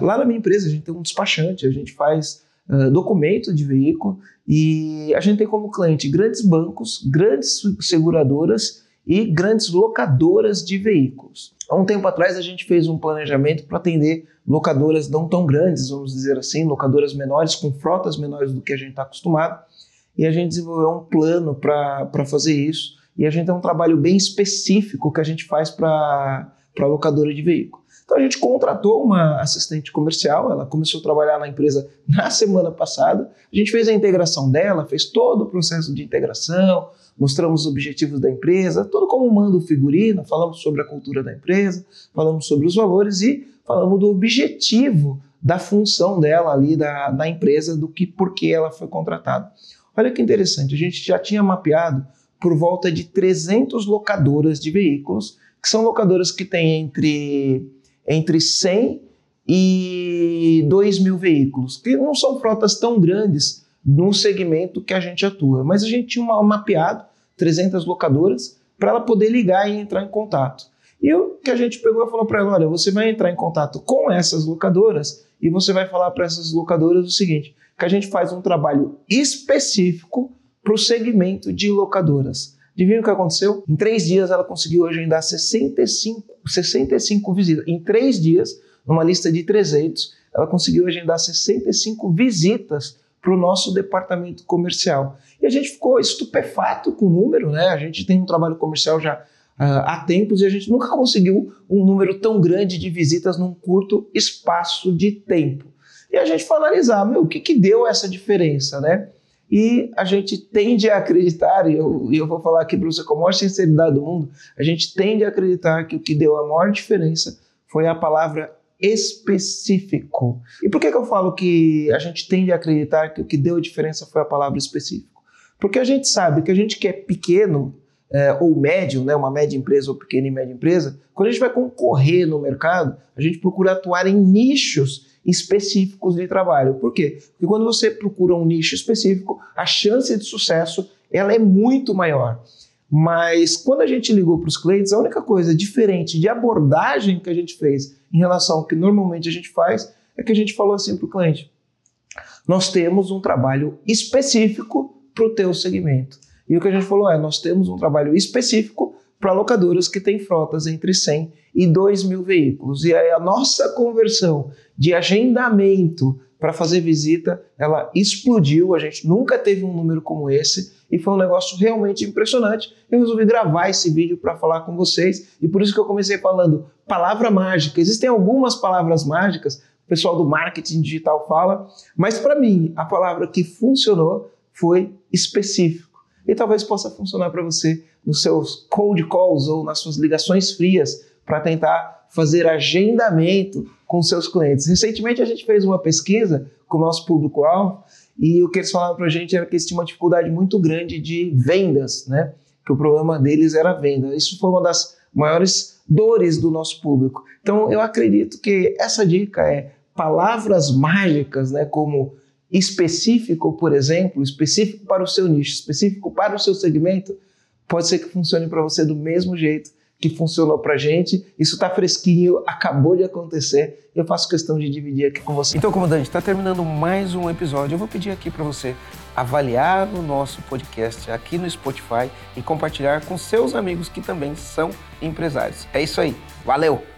Lá na minha empresa, a gente tem um despachante, a gente faz uh, documento de veículo e a gente tem como cliente grandes bancos, grandes seguradoras e grandes locadoras de veículos. Há um tempo atrás, a gente fez um planejamento para atender locadoras não tão grandes, vamos dizer assim, locadoras menores, com frotas menores do que a gente está acostumado, e a gente desenvolveu um plano para fazer isso. E a gente tem um trabalho bem específico que a gente faz para locadora de veículo. Então a gente contratou uma assistente comercial, ela começou a trabalhar na empresa na semana passada. A gente fez a integração dela, fez todo o processo de integração, mostramos os objetivos da empresa, tudo como manda o figurino, falamos sobre a cultura da empresa, falamos sobre os valores e falamos do objetivo da função dela ali da, da empresa, do que por que ela foi contratada. Olha que interessante, a gente já tinha mapeado por volta de 300 locadoras de veículos, que são locadoras que têm entre, entre 100 e 2 mil veículos, que não são frotas tão grandes no segmento que a gente atua, mas a gente tinha mapeado 300 locadoras para ela poder ligar e entrar em contato. E o que a gente pegou e falou para ela: olha, você vai entrar em contato com essas locadoras e você vai falar para essas locadoras o seguinte: que a gente faz um trabalho específico para o segmento de locadoras. Adivinha o que aconteceu? Em três dias ela conseguiu agendar 65, 65 visitas. Em três dias, numa lista de 300, ela conseguiu agendar 65 visitas para o nosso departamento comercial. E a gente ficou estupefato com o número, né? A gente tem um trabalho comercial já uh, há tempos e a gente nunca conseguiu um número tão grande de visitas num curto espaço de tempo. E a gente foi analisar, meu, o que, que deu essa diferença, né? E a gente tende a acreditar, e eu, eu vou falar aqui para você com a maior sinceridade do mundo, a gente tende a acreditar que o que deu a maior diferença foi a palavra específico. E por que, que eu falo que a gente tende a acreditar que o que deu a diferença foi a palavra específico? Porque a gente sabe que a gente que é pequeno é, ou médio, né, uma média empresa ou pequena e média empresa, quando a gente vai concorrer no mercado, a gente procura atuar em nichos específicos de trabalho. Por quê? Porque quando você procura um nicho específico, a chance de sucesso ela é muito maior. Mas quando a gente ligou para os clientes, a única coisa diferente de abordagem que a gente fez em relação ao que normalmente a gente faz é que a gente falou assim para o cliente: nós temos um trabalho específico para o teu segmento. E o que a gente falou é: nós temos um trabalho específico para locadoras que têm frotas entre 100 e 2 mil veículos. E aí a nossa conversão de agendamento para fazer visita, ela explodiu. A gente nunca teve um número como esse e foi um negócio realmente impressionante. Eu resolvi gravar esse vídeo para falar com vocês e por isso que eu comecei falando palavra mágica. Existem algumas palavras mágicas, o pessoal do marketing digital fala, mas para mim a palavra que funcionou foi específico. E talvez possa funcionar para você nos seus cold calls ou nas suas ligações frias para tentar fazer agendamento com seus clientes. Recentemente a gente fez uma pesquisa com o nosso público-alvo e o que eles falaram para a gente era que eles tinham uma dificuldade muito grande de vendas, né? Que o problema deles era venda. Isso foi uma das maiores dores do nosso público. Então eu acredito que essa dica é palavras mágicas, né? Como específico, por exemplo, específico para o seu nicho, específico para o seu segmento, pode ser que funcione para você do mesmo jeito que funcionou para gente. Isso está fresquinho, acabou de acontecer. Eu faço questão de dividir aqui com você. Então, comandante, está terminando mais um episódio. Eu vou pedir aqui para você avaliar o nosso podcast aqui no Spotify e compartilhar com seus amigos que também são empresários. É isso aí. Valeu!